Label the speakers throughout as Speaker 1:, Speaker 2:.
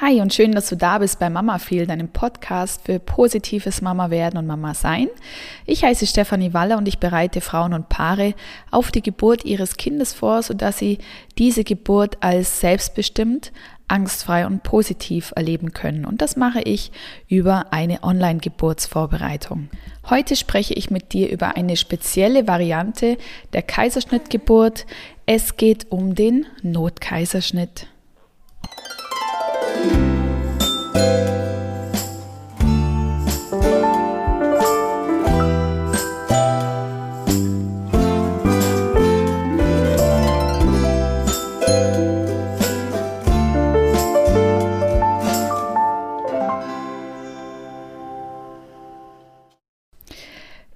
Speaker 1: Hi und schön, dass du da bist bei Mama Feel, deinem Podcast für positives Mama werden und Mama sein. Ich heiße Stefanie Waller und ich bereite Frauen und Paare auf die Geburt ihres Kindes vor, sodass sie diese Geburt als selbstbestimmt, angstfrei und positiv erleben können. Und das mache ich über eine Online-Geburtsvorbereitung. Heute spreche ich mit dir über eine spezielle Variante der Kaiserschnittgeburt. Es geht um den Notkaiserschnitt. you.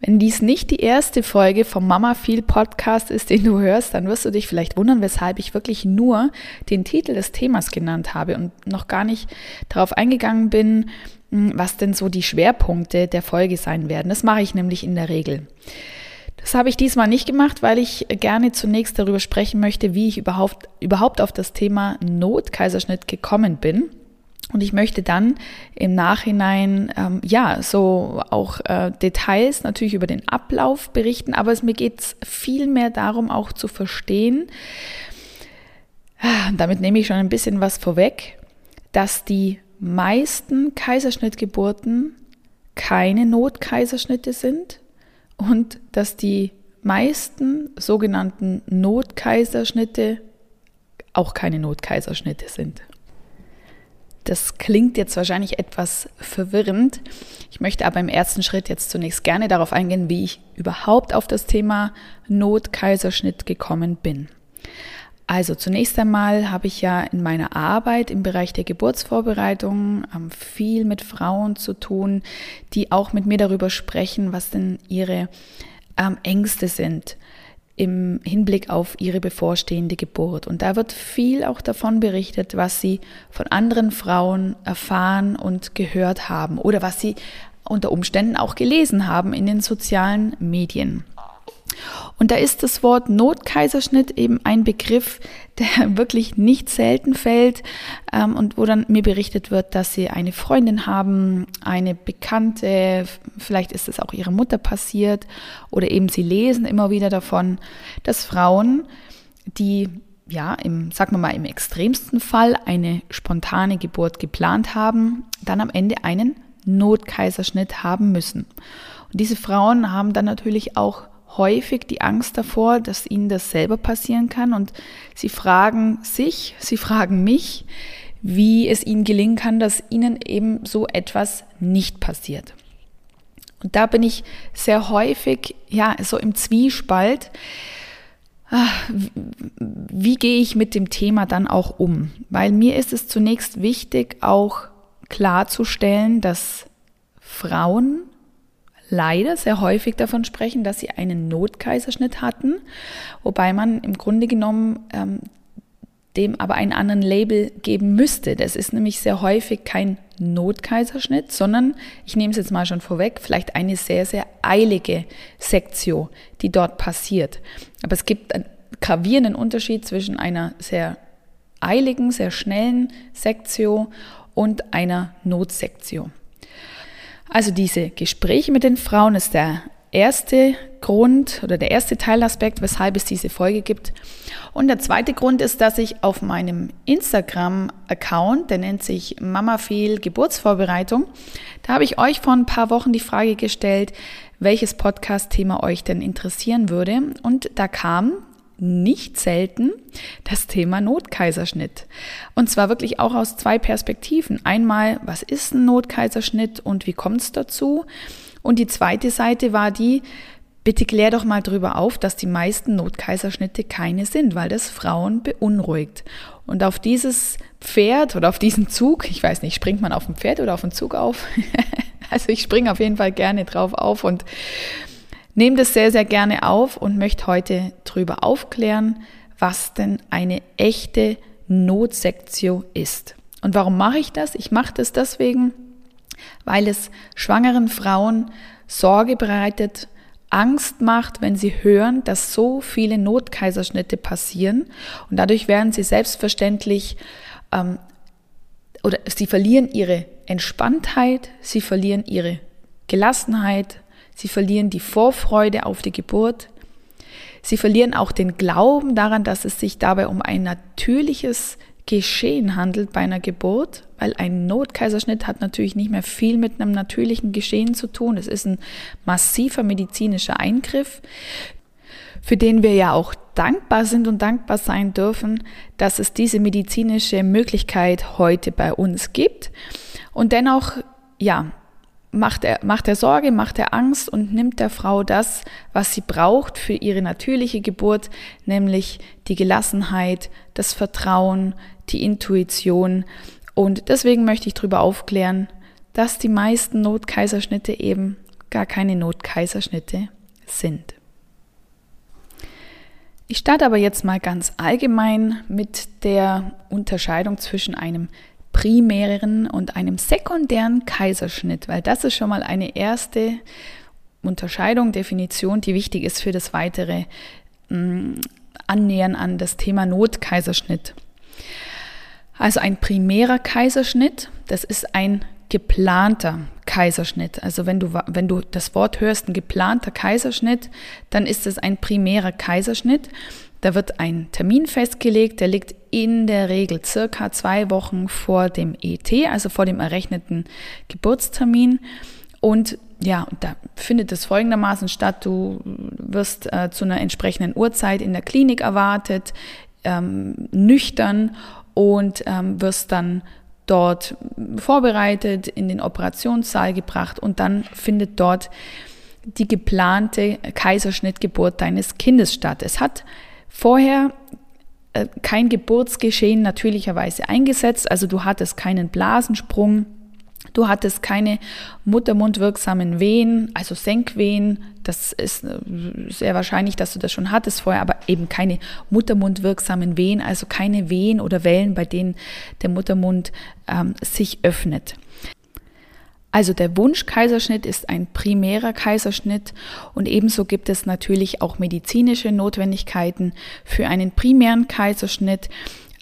Speaker 1: Wenn dies nicht die erste Folge vom Mama Feel Podcast ist, den du hörst, dann wirst du dich vielleicht wundern, weshalb ich wirklich nur den Titel des Themas genannt habe und noch gar nicht darauf eingegangen bin, hm, was denn so die Schwerpunkte der Folge sein werden. Das mache ich nämlich in der Regel. Das habe ich diesmal nicht gemacht, weil ich gerne zunächst darüber sprechen möchte, wie ich überhaupt, überhaupt auf das Thema Notkaiserschnitt gekommen bin. Und ich möchte dann im Nachhinein, ähm, ja, so auch äh, Details natürlich über den Ablauf berichten, aber es, mir geht es viel mehr darum, auch zu verstehen, ah, damit nehme ich schon ein bisschen was vorweg, dass die meisten Kaiserschnittgeburten keine Notkaiserschnitte sind und dass die meisten sogenannten Notkaiserschnitte auch keine Notkaiserschnitte sind. Das klingt jetzt wahrscheinlich etwas verwirrend. Ich möchte aber im ersten Schritt jetzt zunächst gerne darauf eingehen, wie ich überhaupt auf das Thema Notkaiserschnitt gekommen bin. Also zunächst einmal habe ich ja in meiner Arbeit im Bereich der Geburtsvorbereitung ähm, viel mit Frauen zu tun, die auch mit mir darüber sprechen, was denn ihre ähm, Ängste sind im Hinblick auf ihre bevorstehende Geburt. Und da wird viel auch davon berichtet, was sie von anderen Frauen erfahren und gehört haben oder was sie unter Umständen auch gelesen haben in den sozialen Medien. Und da ist das Wort Notkaiserschnitt eben ein Begriff, der wirklich nicht selten fällt ähm, und wo dann mir berichtet wird, dass sie eine Freundin haben, eine Bekannte, vielleicht ist es auch ihrer Mutter passiert oder eben sie lesen immer wieder davon, dass Frauen, die ja, im, sagen wir mal, im extremsten Fall eine spontane Geburt geplant haben, dann am Ende einen Notkaiserschnitt haben müssen. Und diese Frauen haben dann natürlich auch häufig die Angst davor, dass ihnen das selber passieren kann und sie fragen sich, sie fragen mich, wie es ihnen gelingen kann, dass ihnen eben so etwas nicht passiert. Und da bin ich sehr häufig, ja, so im Zwiespalt. Ah, wie gehe ich mit dem Thema dann auch um? Weil mir ist es zunächst wichtig, auch klarzustellen, dass Frauen leider sehr häufig davon sprechen, dass sie einen Notkaiserschnitt hatten, wobei man im Grunde genommen ähm, dem aber einen anderen Label geben müsste. Das ist nämlich sehr häufig kein Notkaiserschnitt, sondern, ich nehme es jetzt mal schon vorweg, vielleicht eine sehr, sehr eilige Sektio, die dort passiert. Aber es gibt einen gravierenden Unterschied zwischen einer sehr eiligen, sehr schnellen Sektio und einer Notsektio. Also diese Gespräche mit den Frauen ist der erste Grund oder der erste Teilaspekt, weshalb es diese Folge gibt. Und der zweite Grund ist, dass ich auf meinem Instagram-Account, der nennt sich Mama Fehl Geburtsvorbereitung, da habe ich euch vor ein paar Wochen die Frage gestellt, welches Podcast-Thema euch denn interessieren würde. Und da kam nicht selten das Thema Notkaiserschnitt. Und zwar wirklich auch aus zwei Perspektiven. Einmal, was ist ein Notkaiserschnitt und wie kommt es dazu? Und die zweite Seite war die, bitte klär doch mal drüber auf, dass die meisten Notkaiserschnitte keine sind, weil das Frauen beunruhigt. Und auf dieses Pferd oder auf diesen Zug, ich weiß nicht, springt man auf dem Pferd oder auf den Zug auf? also ich springe auf jeden Fall gerne drauf auf und nehme das sehr, sehr gerne auf und möchte heute darüber aufklären, was denn eine echte Notsektio ist. Und warum mache ich das? Ich mache das deswegen, weil es schwangeren Frauen Sorge bereitet, Angst macht, wenn sie hören, dass so viele Notkaiserschnitte passieren. Und dadurch werden sie selbstverständlich ähm, oder sie verlieren ihre Entspanntheit, sie verlieren ihre Gelassenheit, sie verlieren die Vorfreude auf die Geburt, sie verlieren auch den Glauben daran, dass es sich dabei um ein natürliches Geschehen handelt bei einer Geburt, weil ein Notkaiserschnitt hat natürlich nicht mehr viel mit einem natürlichen Geschehen zu tun. Es ist ein massiver medizinischer Eingriff, für den wir ja auch dankbar sind und dankbar sein dürfen, dass es diese medizinische Möglichkeit heute bei uns gibt. Und dennoch, ja, macht er, macht er Sorge, macht er Angst und nimmt der Frau das, was sie braucht für ihre natürliche Geburt, nämlich die Gelassenheit, das Vertrauen, die Intuition. Und deswegen möchte ich darüber aufklären, dass die meisten Notkaiserschnitte eben gar keine Notkaiserschnitte sind. Ich starte aber jetzt mal ganz allgemein mit der Unterscheidung zwischen einem primären und einem sekundären Kaiserschnitt, weil das ist schon mal eine erste Unterscheidung, Definition, die wichtig ist für das weitere mh, mm, Annähern an das Thema Notkaiserschnitt. Also ein primärer Kaiserschnitt, das ist ein geplanter Kaiserschnitt. Also wenn du, wenn du das Wort hörst, ein geplanter Kaiserschnitt, dann ist es ein primärer Kaiserschnitt. Da wird ein Termin festgelegt, der liegt in der Regel circa zwei Wochen vor dem ET, also vor dem errechneten Geburtstermin. Und ja, da findet es folgendermaßen statt. Du wirst äh, zu einer entsprechenden Uhrzeit in der Klinik erwartet, ähm, nüchtern und ähm, wirst dann dort vorbereitet, in den Operationssaal gebracht und dann findet dort die geplante Kaiserschnittgeburt deines Kindes statt. Es hat vorher äh, kein Geburtsgeschehen natürlicherweise eingesetzt, also du hattest keinen Blasensprung, Du hattest keine muttermundwirksamen Wehen, also Senkwehen. Das ist äh, sehr wahrscheinlich, dass du das schon hattest vorher, aber eben keine muttermundwirksamen Wehen, also keine Wehen oder Wellen, bei denen der Muttermund ähm, sich öffnet. Also der Wunschkaiserschnitt ist ein primärer Kaiserschnitt und ebenso gibt es natürlich auch medizinische Notwendigkeiten für einen primären Kaiserschnitt,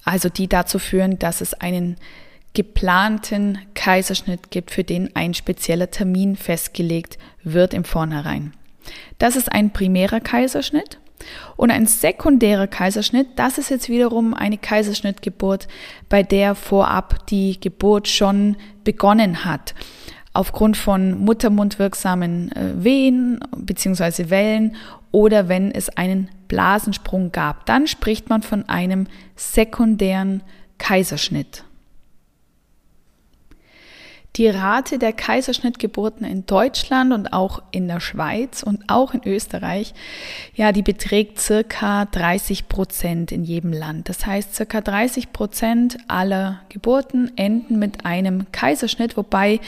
Speaker 1: also die dazu führen, dass es einen geplanten Kaiserschnitt gibt, für den ein spezieller Termin festgelegt wird im Vornherein. Das ist ein primärer Kaiserschnitt. Und ein sekundärer Kaiserschnitt, das ist jetzt wiederum eine Kaiserschnittgeburt, bei der vorab die Geburt schon begonnen hat. Aufgrund von muttermundwirksamen äh, Wehen bzw. Wellen oder wenn es einen Blasensprung gab. Dann spricht man von einem sekundären Kaiserschnitt. Die Rate der Kaiserschnittgeburten in Deutschland und auch in der Schweiz und auch in Österreich, ja, die beträgt circa 30 Prozent in jedem Land. Das heißt, circa 30 Prozent aller Geburten enden mit einem Kaiserschnitt, wobei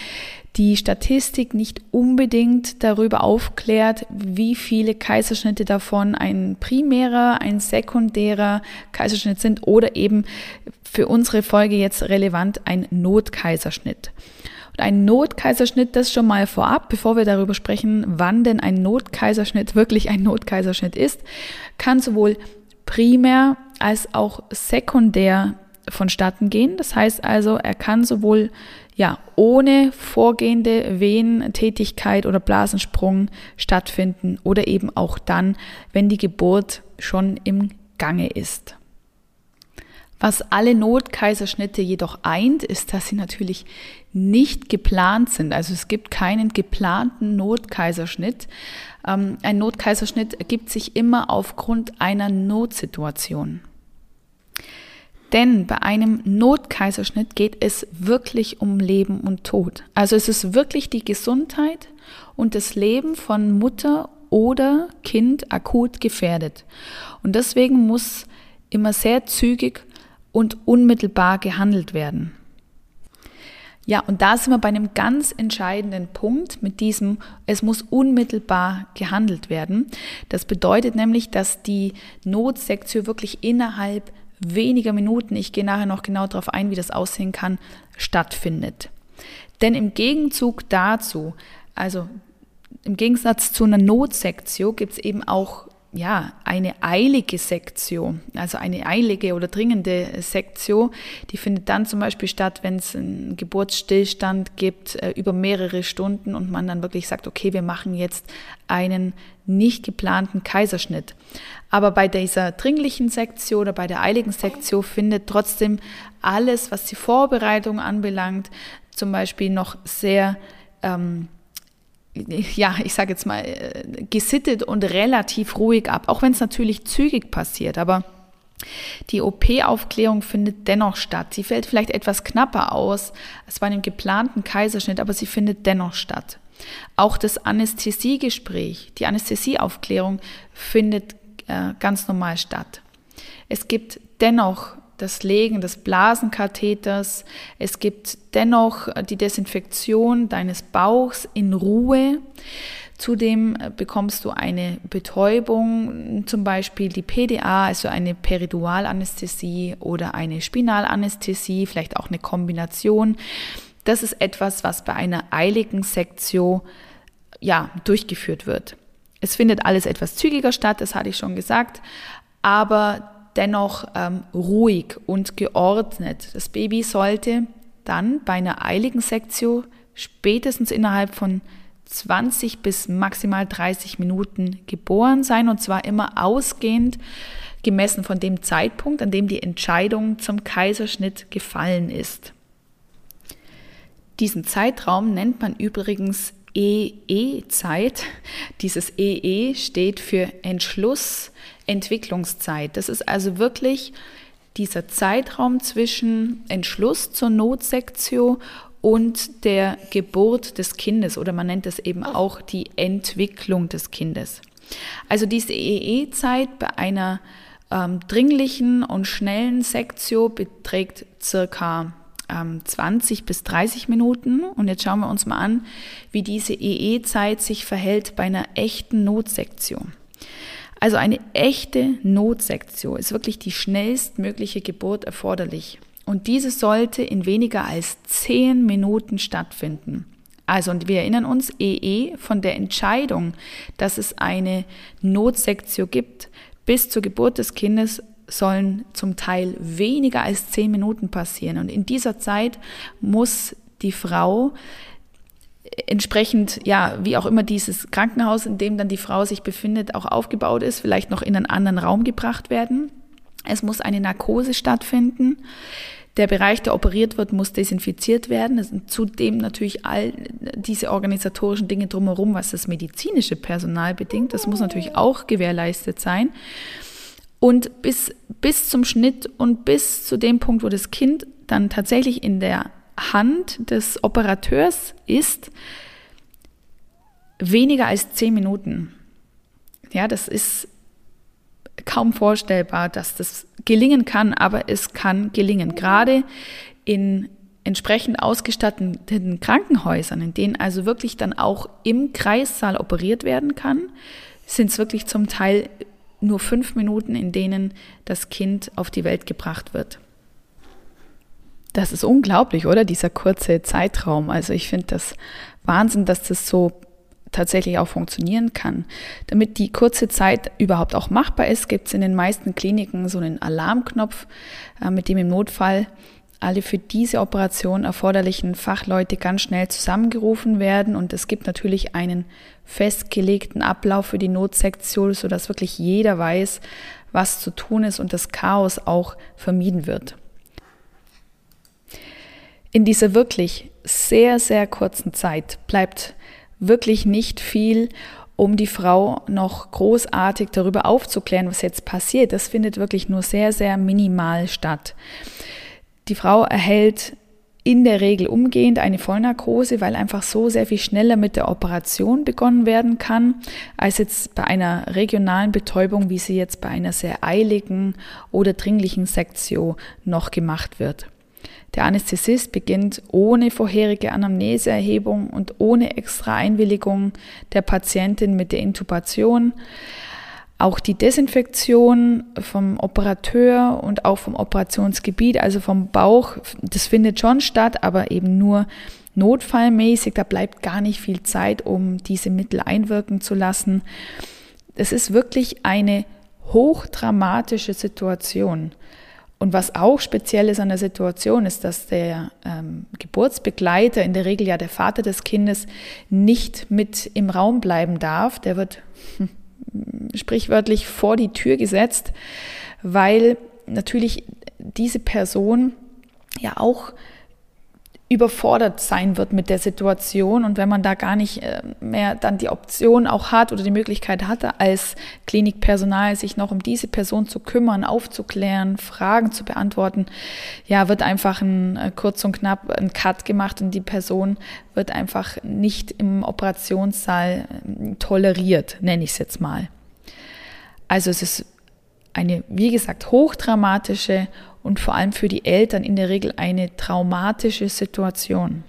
Speaker 1: die Statistik nicht unbedingt darüber aufklärt, wie viele Kaiserschnitte davon ein primärer, ein sekundärer Kaiserschnitt sind oder eben für unsere Folge jetzt relevant ein Notkaiserschnitt. Ein Notkaiserschnitt, das schon mal vorab, bevor wir darüber sprechen, wann denn ein Notkaiserschnitt wirklich ein Notkaiserschnitt ist, kann sowohl primär als auch sekundär vonstatten gehen. Das heißt also, er kann sowohl ja, ohne vorgehende Wehentätigkeit oder Blasensprung stattfinden oder eben auch dann, wenn die Geburt schon im Gange ist. Was alle Notkaiserschnitte jedoch eint, ist, dass sie natürlich nicht geplant sind. Also es gibt keinen geplanten Notkaiserschnitt. Ähm, ein Notkaiserschnitt ergibt sich immer aufgrund einer Notsituation. Denn bei einem Notkaiserschnitt geht es wirklich um Leben und Tod. Also es ist wirklich die Gesundheit und das Leben von Mutter oder Kind akut gefährdet. Und deswegen muss immer sehr zügig und unmittelbar gehandelt werden. Ja, und da sind wir bei einem ganz entscheidenden Punkt mit diesem, es muss unmittelbar gehandelt werden. Das bedeutet nämlich, dass die Notsektion wirklich innerhalb weniger Minuten, ich gehe nachher noch genau darauf ein, wie das aussehen kann, stattfindet. Denn im Gegenzug dazu, also im Gegensatz zu einer Notsektio, gibt es eben auch ja, eine eilige Sektio, also eine eilige oder dringende Sektio, die findet dann zum Beispiel statt, wenn es einen Geburtsstillstand gibt äh, über mehrere Stunden und man dann wirklich sagt, okay, wir machen jetzt einen nicht geplanten Kaiserschnitt. Aber bei dieser dringlichen Sektio oder bei der eiligen Sektio findet trotzdem alles, was die Vorbereitung anbelangt, zum Beispiel noch sehr ähm, ja, ich sage jetzt mal, äh, gesittet und relativ ruhig ab, auch wenn es natürlich zügig passiert, aber die OP-Aufklärung findet dennoch statt. Sie fällt vielleicht etwas knapper aus als bei einem geplanten Kaiserschnitt, aber sie findet dennoch statt. Auch das Anästhesiegespräch, die Anästhesieaufklärung findet äh, ganz normal statt. Es gibt dennoch das Legen des Blasenkatheters. Es gibt dennoch die Desinfektion deines Bauchs in Ruhe. Zudem bekommst du eine Betäubung, zum Beispiel die PDA, also eine Peridualanästhesie oder eine Spinalanästhesie, vielleicht auch eine Kombination. Das ist etwas, was bei einer eiligen Sektio ja, durchgeführt wird. Es findet alles etwas zügiger statt, das hatte ich schon gesagt, aber dennoch ähm, ruhig und geordnet. Das Baby sollte dann bei einer eiligen Sektio spätestens innerhalb von 20 bis maximal 30 Minuten geboren sein und zwar immer ausgehend gemessen von dem Zeitpunkt, an dem die Entscheidung zum Kaiserschnitt gefallen ist. Diesen Zeitraum nennt man übrigens EE-Zeit. Dieses EE steht für Entschluss, Entwicklungszeit. Das ist also wirklich dieser Zeitraum zwischen Entschluss zur Notsektio und der Geburt des Kindes oder man nennt es eben auch die Entwicklung des Kindes. Also diese EE-Zeit bei einer ähm, dringlichen und schnellen Sektio beträgt circa ähm, 20 bis 30 Minuten. Und jetzt schauen wir uns mal an, wie diese EE-Zeit sich verhält bei einer echten Notsektion. Also eine echte Notsektion ist wirklich die schnellstmögliche Geburt erforderlich. Und diese sollte in weniger als 10 Minuten stattfinden. Also, und wir erinnern uns, EE von der Entscheidung, dass es eine Notsektion gibt, bis zur Geburt des Kindes sollen zum Teil weniger als zehn Minuten passieren. Und in dieser Zeit muss die Frau entsprechend, ja, wie auch immer dieses Krankenhaus, in dem dann die Frau sich befindet, auch aufgebaut ist, vielleicht noch in einen anderen Raum gebracht werden. Es muss eine Narkose stattfinden. Der Bereich, der operiert wird, muss desinfiziert werden. Es sind zudem natürlich all diese organisatorischen Dinge drumherum, was das medizinische Personal bedingt. Das muss natürlich auch gewährleistet sein. Und bis, bis zum Schnitt und bis zu dem Punkt, wo das Kind dann tatsächlich in der Hand des Operateurs ist, weniger als zehn Minuten. Ja, das ist kaum vorstellbar, dass das gelingen kann, aber es kann gelingen. Gerade in entsprechend ausgestatteten Krankenhäusern, in denen also wirklich dann auch im Kreissaal operiert werden kann, sind es wirklich zum Teil nur fünf Minuten, in denen das Kind auf die Welt gebracht wird. Das ist unglaublich, oder? Dieser kurze Zeitraum. Also ich finde das Wahnsinn, dass das so tatsächlich auch funktionieren kann. Damit die kurze Zeit überhaupt auch machbar ist, gibt es in den meisten Kliniken so einen Alarmknopf, äh, mit dem im Notfall alle für diese Operation erforderlichen Fachleute ganz schnell zusammengerufen werden und es gibt natürlich einen festgelegten Ablauf für die Notsektion, sodass wirklich jeder weiß, was zu tun ist und das Chaos auch vermieden wird. In dieser wirklich sehr, sehr kurzen Zeit bleibt wirklich nicht viel, um die Frau noch großartig darüber aufzuklären, was jetzt passiert. Das findet wirklich nur sehr, sehr minimal statt. Die Frau erhält in der Regel umgehend eine Vollnarkose, weil einfach so sehr viel schneller mit der Operation begonnen werden kann, als jetzt bei einer regionalen Betäubung, wie sie jetzt bei einer sehr eiligen oder dringlichen Sektio noch gemacht wird. Der Anästhesist beginnt ohne vorherige Anamneseerhebung und ohne extra Einwilligung der Patientin mit der Intubation. Auch die Desinfektion vom Operateur und auch vom Operationsgebiet, also vom Bauch, das findet schon statt, aber eben nur notfallmäßig. Da bleibt gar nicht viel Zeit, um diese Mittel einwirken zu lassen. das ist wirklich eine hochdramatische Situation. Und was auch speziell ist an der Situation, ist, dass der ähm, Geburtsbegleiter, in der Regel ja der Vater des Kindes, nicht mit im Raum bleiben darf. Der wird hm, sprichwörtlich vor die Tür gesetzt, weil natürlich diese Person ja auch überfordert sein wird mit der Situation und wenn man da gar nicht äh, mehr dann die Option auch hat oder die Möglichkeit hatte, als Klinikpersonal sich noch um diese Person zu kümmern, aufzuklären, Fragen zu beantworten, ja, wird einfach ein äh, kurz und knapp ein Cut gemacht und die Person wird einfach nicht im Operationssaal äh, toleriert, nenne ich es jetzt mal. Also es ist eine, wie gesagt, hochdramatische und vor allem für die Eltern in der Regel eine traumatische Situation.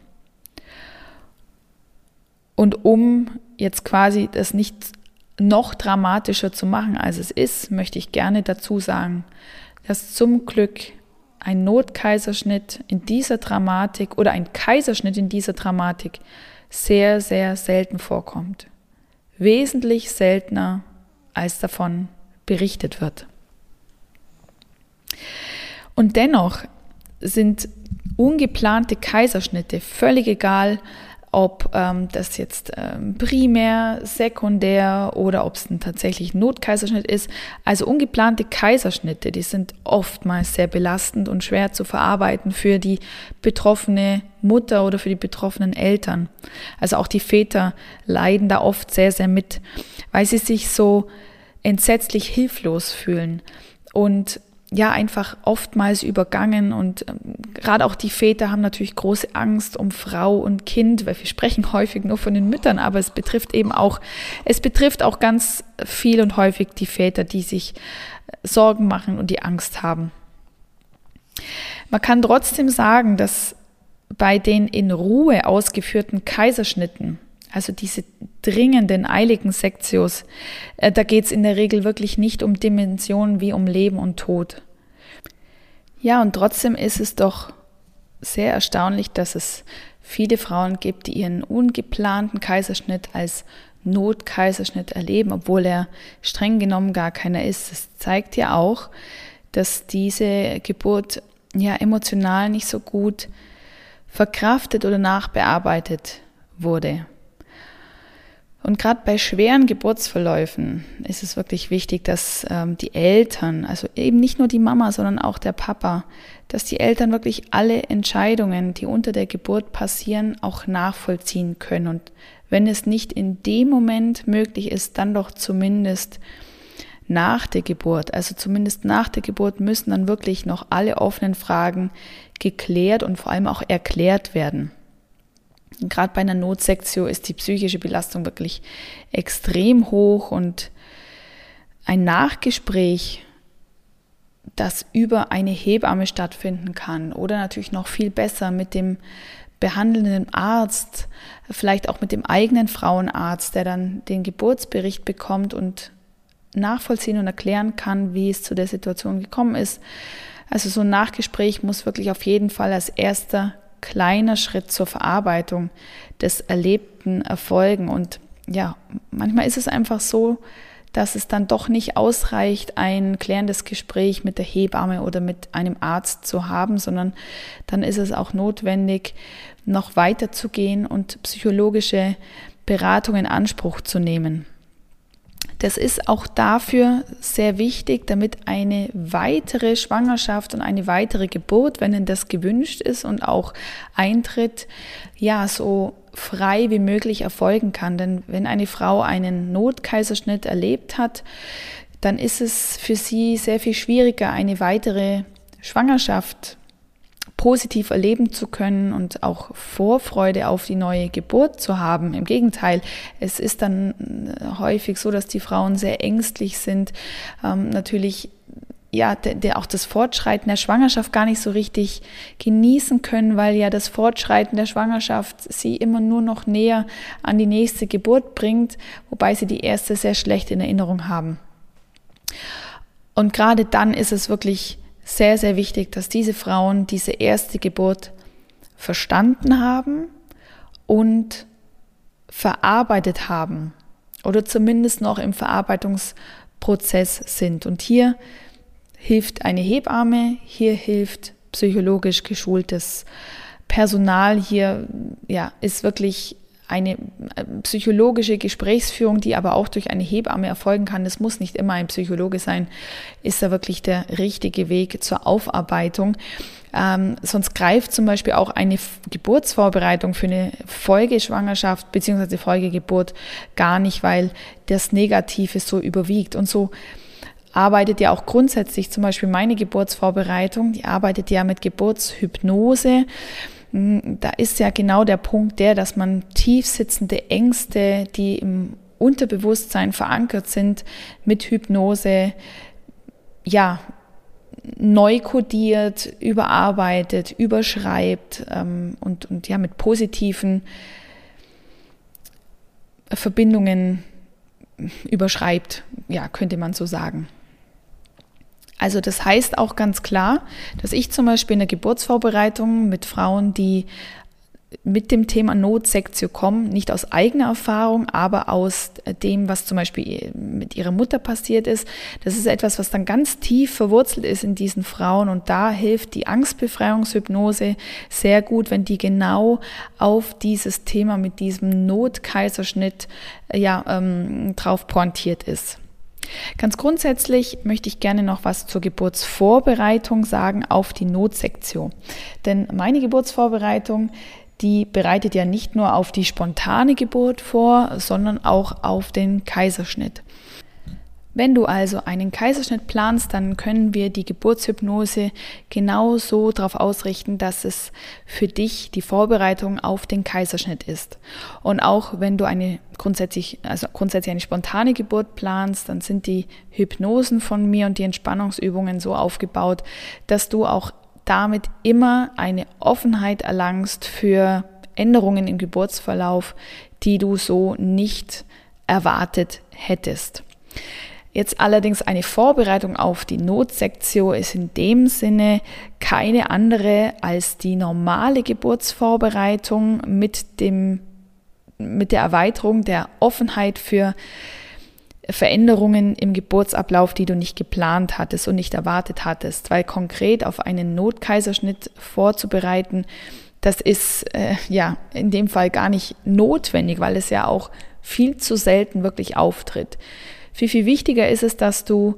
Speaker 1: Und um jetzt quasi das nicht noch dramatischer zu machen, als es ist, möchte ich gerne dazu sagen, dass zum Glück ein Notkaiserschnitt in dieser Dramatik oder ein Kaiserschnitt in dieser Dramatik sehr, sehr selten vorkommt. Wesentlich seltener, als davon berichtet wird. Und dennoch sind ungeplante Kaiserschnitte völlig egal, ob ähm, das jetzt ähm, primär, sekundär oder ob es ein tatsächlich Notkaiserschnitt ist. Also ungeplante Kaiserschnitte, die sind oftmals sehr belastend und schwer zu verarbeiten für die betroffene Mutter oder für die betroffenen Eltern. Also auch die Väter leiden da oft sehr, sehr mit, weil sie sich so entsetzlich hilflos fühlen und ja einfach oftmals übergangen und ähm, gerade auch die Väter haben natürlich große Angst um Frau und Kind, weil wir sprechen häufig nur von den Müttern, aber es betrifft eben auch, es betrifft auch ganz viel und häufig die Väter, die sich äh, Sorgen machen und die Angst haben. Man kann trotzdem sagen, dass bei den in Ruhe ausgeführten Kaiserschnitten also diese dringenden, eiligen Sektios, äh, da geht es in der Regel wirklich nicht um Dimensionen wie um Leben und Tod. Ja, und trotzdem ist es doch sehr erstaunlich, dass es viele Frauen gibt, die ihren ungeplanten Kaiserschnitt als Notkaiserschnitt erleben, obwohl er streng genommen gar keiner ist. Das zeigt ja auch, dass diese Geburt ja emotional nicht so gut verkraftet oder nachbearbeitet wurde. Und gerade bei schweren Geburtsverläufen ist es wirklich wichtig, dass ähm, die Eltern, also eben nicht nur die Mama, sondern auch der Papa, dass die Eltern wirklich alle Entscheidungen, die unter der Geburt passieren, auch nachvollziehen können. Und wenn es nicht in dem Moment möglich ist, dann doch zumindest nach der Geburt. Also zumindest nach der Geburt müssen dann wirklich noch alle offenen Fragen geklärt und vor allem auch erklärt werden. Gerade bei einer Notsektio ist die psychische Belastung wirklich extrem hoch und ein Nachgespräch, das über eine Hebamme stattfinden kann oder natürlich noch viel besser mit dem behandelnden Arzt, vielleicht auch mit dem eigenen Frauenarzt, der dann den Geburtsbericht bekommt und nachvollziehen und erklären kann, wie es zu der Situation gekommen ist. Also so ein Nachgespräch muss wirklich auf jeden Fall als erster kleiner Schritt zur Verarbeitung des Erlebten erfolgen. Und ja, manchmal ist es einfach so, dass es dann doch nicht ausreicht, ein klärendes Gespräch mit der Hebamme oder mit einem Arzt zu haben, sondern dann ist es auch notwendig, noch weiter zu gehen und psychologische Beratung in Anspruch zu nehmen. Das ist auch dafür sehr wichtig, damit eine weitere Schwangerschaft und eine weitere Geburt, wenn denn das gewünscht ist und auch eintritt, ja, so frei wie möglich erfolgen kann. Denn wenn eine Frau einen Notkaiserschnitt erlebt hat, dann ist es für sie sehr viel schwieriger, eine weitere Schwangerschaft positiv erleben zu können und auch Vorfreude auf die neue Geburt zu haben. Im Gegenteil, es ist dann äh, häufig so, dass die Frauen sehr ängstlich sind, ähm, natürlich ja, der, der auch das Fortschreiten der Schwangerschaft gar nicht so richtig genießen können, weil ja das Fortschreiten der Schwangerschaft sie immer nur noch näher an die nächste Geburt bringt, wobei sie die erste sehr schlecht in Erinnerung haben. Und gerade dann ist es wirklich sehr, sehr wichtig, dass diese Frauen diese erste Geburt verstanden haben und verarbeitet haben. oder zumindest noch im Verarbeitungsprozess sind. Und hier hilft eine Hebamme, hier hilft psychologisch geschultes Personal, hier ja, ist wirklich eine äh, psychologische Gesprächsführung, die aber auch durch eine Hebamme erfolgen kann, das muss nicht immer ein Psychologe sein, ist da wirklich der richtige Weg zur Aufarbeitung. Ähm, sonst greift zum Beispiel auch eine Geburtsvorbereitung für eine Folgeschwangerschaft bzw. Folgegeburt gar nicht, weil das Negative so überwiegt. Und so arbeitet ja auch grundsätzlich zum Beispiel meine Geburtsvorbereitung, die arbeitet ja mit Geburtshypnose. Hm, da ist ja genau der Punkt der, dass man tief sitzende Ängste, die im Unterbewusstsein verankert sind, mit Hypnose, ja, neu kodiert, überarbeitet, überschreibt ähm, und, und ja, mit positiven Verbindungen überschreibt, ja, könnte man so sagen. Also das heißt auch ganz klar, dass ich zum Beispiel in der Geburtsvorbereitung mit Frauen, die mit dem Thema Notsektio kommen, nicht aus eigener Erfahrung, aber aus dem, was zum Beispiel mit ihrer Mutter passiert ist. Das ist etwas, was dann ganz tief verwurzelt ist in diesen Frauen und da hilft die Angstbefreiungshypnose sehr gut, wenn die genau auf dieses Thema mit diesem Notkaiserschnitt ja, ähm, drauf pointiert ist. Ganz grundsätzlich möchte ich gerne noch was zur Geburtsvorbereitung sagen auf die Notsektion. Denn meine Geburtsvorbereitung, die bereitet ja nicht nur auf die spontane Geburt vor, sondern auch auf den Kaiserschnitt. Wenn du also einen Kaiserschnitt planst, dann können wir die Geburtshypnose genauso darauf ausrichten, dass es für dich die Vorbereitung auf den Kaiserschnitt ist. Und auch wenn du eine grundsätzlich, also grundsätzlich eine spontane Geburt planst, dann sind die Hypnosen von mir und die Entspannungsübungen so aufgebaut, dass du auch damit immer eine Offenheit erlangst für Änderungen im Geburtsverlauf, die du so nicht erwartet hättest. Jetzt allerdings eine Vorbereitung auf die Notsektion ist in dem Sinne keine andere als die normale Geburtsvorbereitung mit dem, mit der Erweiterung der Offenheit für Veränderungen im Geburtsablauf, die du nicht geplant hattest und nicht erwartet hattest, weil konkret auf einen Notkaiserschnitt vorzubereiten, das ist äh, ja in dem Fall gar nicht notwendig, weil es ja auch viel zu selten wirklich auftritt. Viel, viel wichtiger ist es, dass du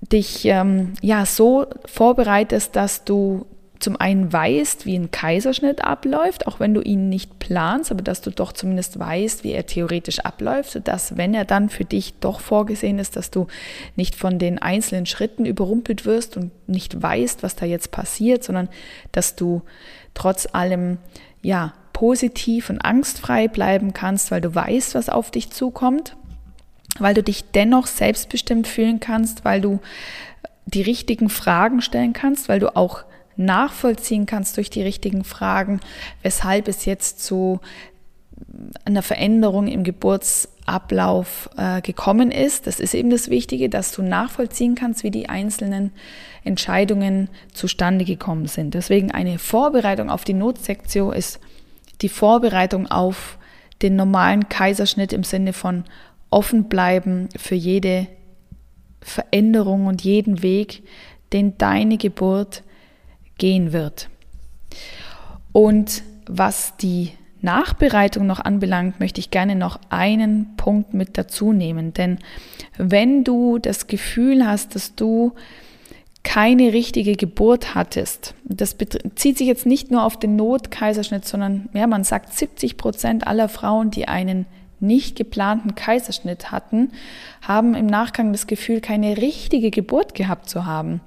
Speaker 1: dich ähm, ja so vorbereitest, dass du zum einen weißt, wie ein Kaiserschnitt abläuft, auch wenn du ihn nicht planst, aber dass du doch zumindest weißt, wie er theoretisch abläuft, sodass, wenn er dann für dich doch vorgesehen ist, dass du nicht von den einzelnen Schritten überrumpelt wirst und nicht weißt, was da jetzt passiert, sondern dass du trotz allem ja positiv und angstfrei bleiben kannst, weil du weißt, was auf dich zukommt weil du dich dennoch selbstbestimmt fühlen kannst, weil du die richtigen Fragen stellen kannst, weil du auch nachvollziehen kannst durch die richtigen Fragen, weshalb es jetzt zu einer Veränderung im Geburtsablauf äh, gekommen ist. Das ist eben das Wichtige, dass du nachvollziehen kannst, wie die einzelnen Entscheidungen zustande gekommen sind. Deswegen eine Vorbereitung auf die Notsektion ist die Vorbereitung auf den normalen Kaiserschnitt im Sinne von offen bleiben für jede Veränderung und jeden Weg, den deine Geburt gehen wird. Und was die Nachbereitung noch anbelangt, möchte ich gerne noch einen Punkt mit dazu nehmen. Denn wenn du das Gefühl hast, dass du keine richtige Geburt hattest, das bezieht sich jetzt nicht nur auf den Notkaiserschnitt, sondern ja, man sagt 70 Prozent aller Frauen, die einen nicht geplanten Kaiserschnitt hatten, haben im Nachgang das Gefühl, keine richtige Geburt gehabt zu haben.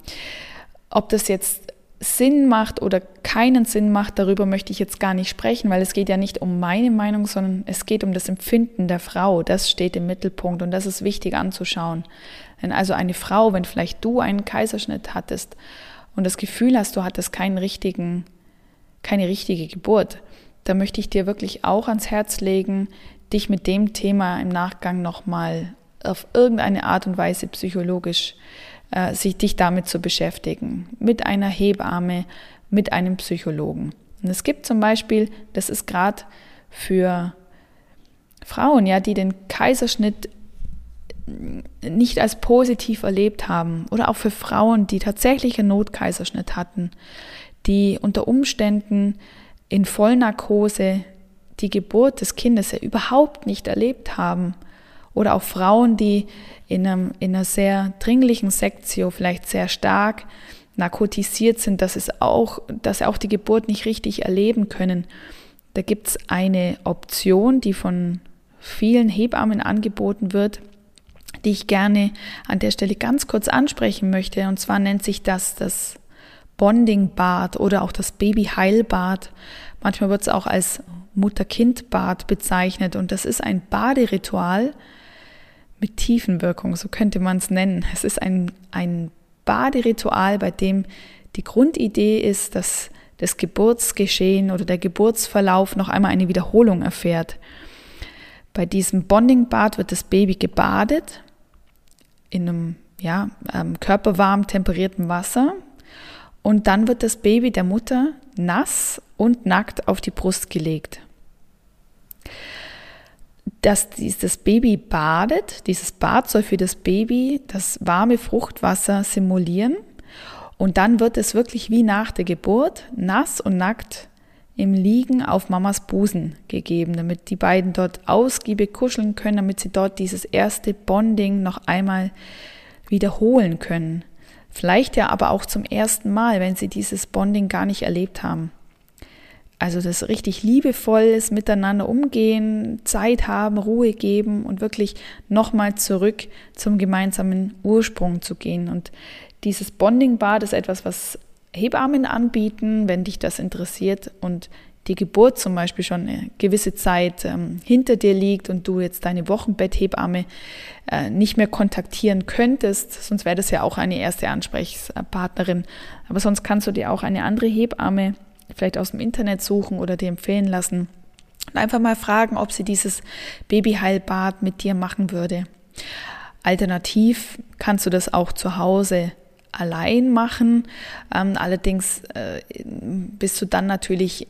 Speaker 1: Ob das jetzt Sinn macht oder keinen Sinn macht, darüber möchte ich jetzt gar nicht sprechen, weil es geht ja nicht um meine Meinung, sondern es geht um das Empfinden der Frau. Das steht im Mittelpunkt und das ist wichtig anzuschauen. Denn also eine Frau, wenn vielleicht du einen Kaiserschnitt hattest und das Gefühl hast, du hattest keinen richtigen, keine richtige Geburt, da möchte ich dir wirklich auch ans Herz legen, dich mit dem Thema im Nachgang nochmal auf irgendeine Art und Weise psychologisch äh, sich dich damit zu beschäftigen, mit einer Hebamme, mit einem Psychologen. Und es gibt zum Beispiel, das ist gerade für Frauen, ja, die den Kaiserschnitt nicht als positiv erlebt haben oder auch für Frauen, die tatsächlich einen Notkaiserschnitt hatten, die unter Umständen in Vollnarkose die Geburt des Kindes ja überhaupt nicht erlebt haben oder auch Frauen, die in, einem, in einer sehr dringlichen Sektio vielleicht sehr stark narkotisiert sind, dass es auch, dass sie auch die Geburt nicht richtig erleben können. Da gibt es eine Option, die von vielen Hebammen angeboten wird, die ich gerne an der Stelle ganz kurz ansprechen möchte. Und zwar nennt sich das das Bonding-Bad oder auch das Baby-Heilbad. Manchmal wird es auch als Mutter-Kind-Bad bezeichnet. Und das ist ein Baderitual mit Tiefenwirkung, so könnte man es nennen. Es ist ein, ein Baderitual, bei dem die Grundidee ist, dass das Geburtsgeschehen oder der Geburtsverlauf noch einmal eine Wiederholung erfährt. Bei diesem Bonding-Bad wird das Baby gebadet in einem ja, ähm, körperwarm temperierten Wasser und dann wird das Baby der Mutter nass und nackt auf die Brust gelegt. Dass dieses Baby badet, dieses Bad soll für das Baby das warme Fruchtwasser simulieren und dann wird es wirklich wie nach der Geburt nass und nackt im Liegen auf Mamas Busen gegeben, damit die beiden dort ausgiebig kuscheln können, damit sie dort dieses erste Bonding noch einmal wiederholen können. Vielleicht ja aber auch zum ersten Mal, wenn sie dieses Bonding gar nicht erlebt haben. Also das richtig liebevolles Miteinander umgehen, Zeit haben, Ruhe geben und wirklich nochmal zurück zum gemeinsamen Ursprung zu gehen. Und dieses Bonding-Bad ist etwas, was Hebammen anbieten, wenn dich das interessiert und die Geburt zum Beispiel schon eine gewisse Zeit ähm, hinter dir liegt und du jetzt deine Wochenbetthebamme äh, nicht mehr kontaktieren könntest, sonst wäre das ja auch eine erste Ansprechpartnerin. Aber sonst kannst du dir auch eine andere Hebamme vielleicht aus dem Internet suchen oder dir empfehlen lassen und einfach mal fragen, ob sie dieses Babyheilbad mit dir machen würde. Alternativ kannst du das auch zu Hause allein machen. Ähm, allerdings äh, bist du dann natürlich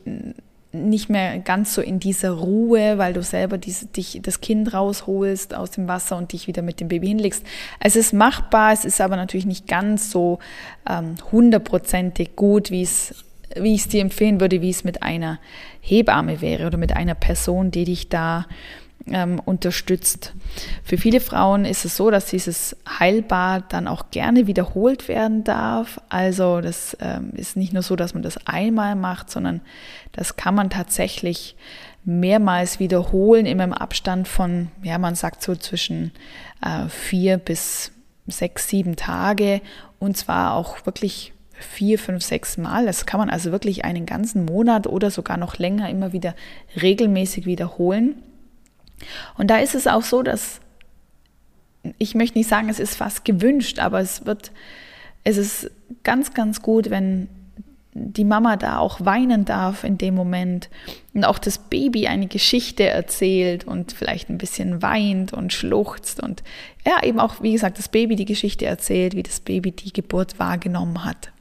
Speaker 1: nicht mehr ganz so in dieser Ruhe, weil du selber diese, dich, das Kind rausholst aus dem Wasser und dich wieder mit dem Baby hinlegst. Es ist machbar, es ist aber natürlich nicht ganz so ähm, hundertprozentig gut, wie es wie ich es dir empfehlen würde, wie es mit einer Hebamme wäre oder mit einer Person, die dich da ähm, unterstützt. Für viele Frauen ist es so, dass dieses Heilbad dann auch gerne wiederholt werden darf. Also das ähm, ist nicht nur so, dass man das einmal macht, sondern das kann man tatsächlich mehrmals wiederholen, immer im Abstand von, ja, man sagt so zwischen äh, vier bis sechs, sieben Tage und zwar auch wirklich vier, fünf, sechs Mal. Das kann man also wirklich einen ganzen Monat oder sogar noch länger immer wieder regelmäßig wiederholen. Und da ist es auch so, dass ich möchte nicht sagen, es ist fast gewünscht, aber es wird, es ist ganz, ganz gut, wenn die Mama da auch weinen darf in dem Moment und auch das Baby eine Geschichte erzählt und vielleicht ein bisschen weint und schluchzt und ja, eben auch, wie gesagt, das Baby die Geschichte erzählt, wie das Baby die Geburt wahrgenommen hat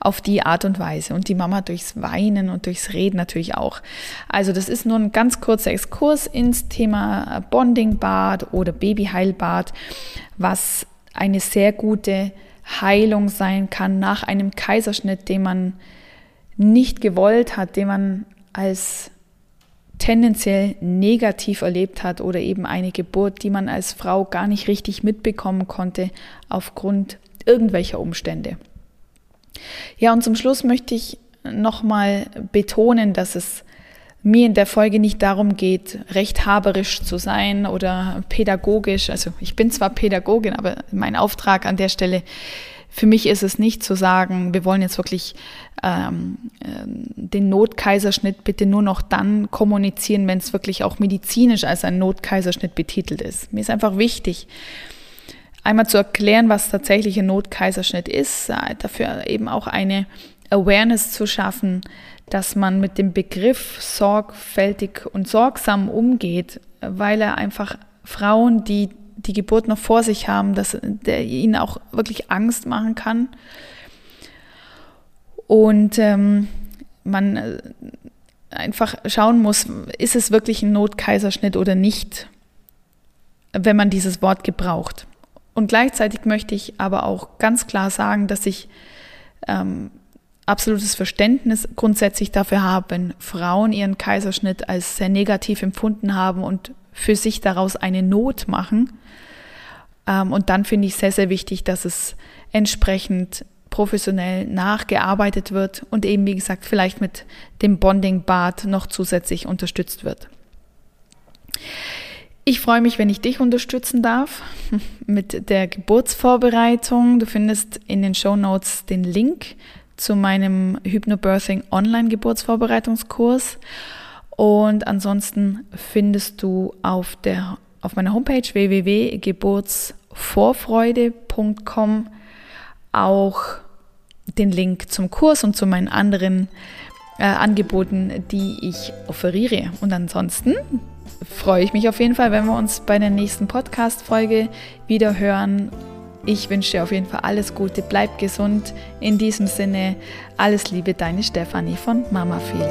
Speaker 1: auf die Art und Weise und die Mama durchs Weinen und durchs Reden natürlich auch. Also das ist nur ein ganz kurzer Exkurs ins Thema Bonding-Bad oder Babyheilbad, was eine sehr gute Heilung sein kann nach einem Kaiserschnitt, den man nicht gewollt hat, den man als tendenziell negativ erlebt hat oder eben eine Geburt, die man als Frau gar nicht richtig mitbekommen konnte aufgrund irgendwelcher Umstände. Ja, und zum Schluss möchte ich nochmal betonen, dass es mir in der Folge nicht darum geht, rechthaberisch zu sein oder pädagogisch. Also ich bin zwar Pädagogin, aber mein Auftrag an der Stelle, für mich ist es nicht zu sagen, wir wollen jetzt wirklich ähm, äh, den Notkaiserschnitt bitte nur noch dann kommunizieren, wenn es wirklich auch medizinisch als ein Notkaiserschnitt betitelt ist. Mir ist einfach wichtig, einmal zu erklären, was tatsächlich ein Notkaiserschnitt ist, äh, dafür eben auch eine Awareness zu schaffen, dass man mit dem Begriff sorgfältig und sorgsam umgeht, weil er einfach Frauen, die die Geburt noch vor sich haben, dass der ihnen auch wirklich Angst machen kann. Und ähm, man äh, einfach schauen muss, ist es wirklich ein Notkaiserschnitt oder nicht, wenn man dieses Wort gebraucht. Und gleichzeitig möchte ich aber auch ganz klar sagen, dass ich ähm, absolutes Verständnis grundsätzlich dafür habe, wenn Frauen ihren Kaiserschnitt als sehr negativ empfunden haben und für sich daraus eine Not machen. Ähm, und dann finde ich sehr, sehr wichtig, dass es entsprechend professionell nachgearbeitet wird und eben, wie gesagt, vielleicht mit dem Bonding-Bad noch zusätzlich unterstützt wird. Ich freue mich, wenn ich dich unterstützen darf mit der Geburtsvorbereitung. Du findest in den Show Notes den Link zu meinem Hypnobirthing Online Geburtsvorbereitungskurs. Und ansonsten findest du auf, der, auf meiner Homepage www.geburtsvorfreude.com auch den Link zum Kurs und zu meinen anderen äh, Angeboten, die ich offeriere. Und ansonsten freue ich mich auf jeden Fall, wenn wir uns bei der nächsten Podcast-Folge wieder hören. Ich wünsche dir auf jeden Fall alles Gute, bleib gesund. In diesem Sinne, alles Liebe, deine Stefanie von Mama Feel.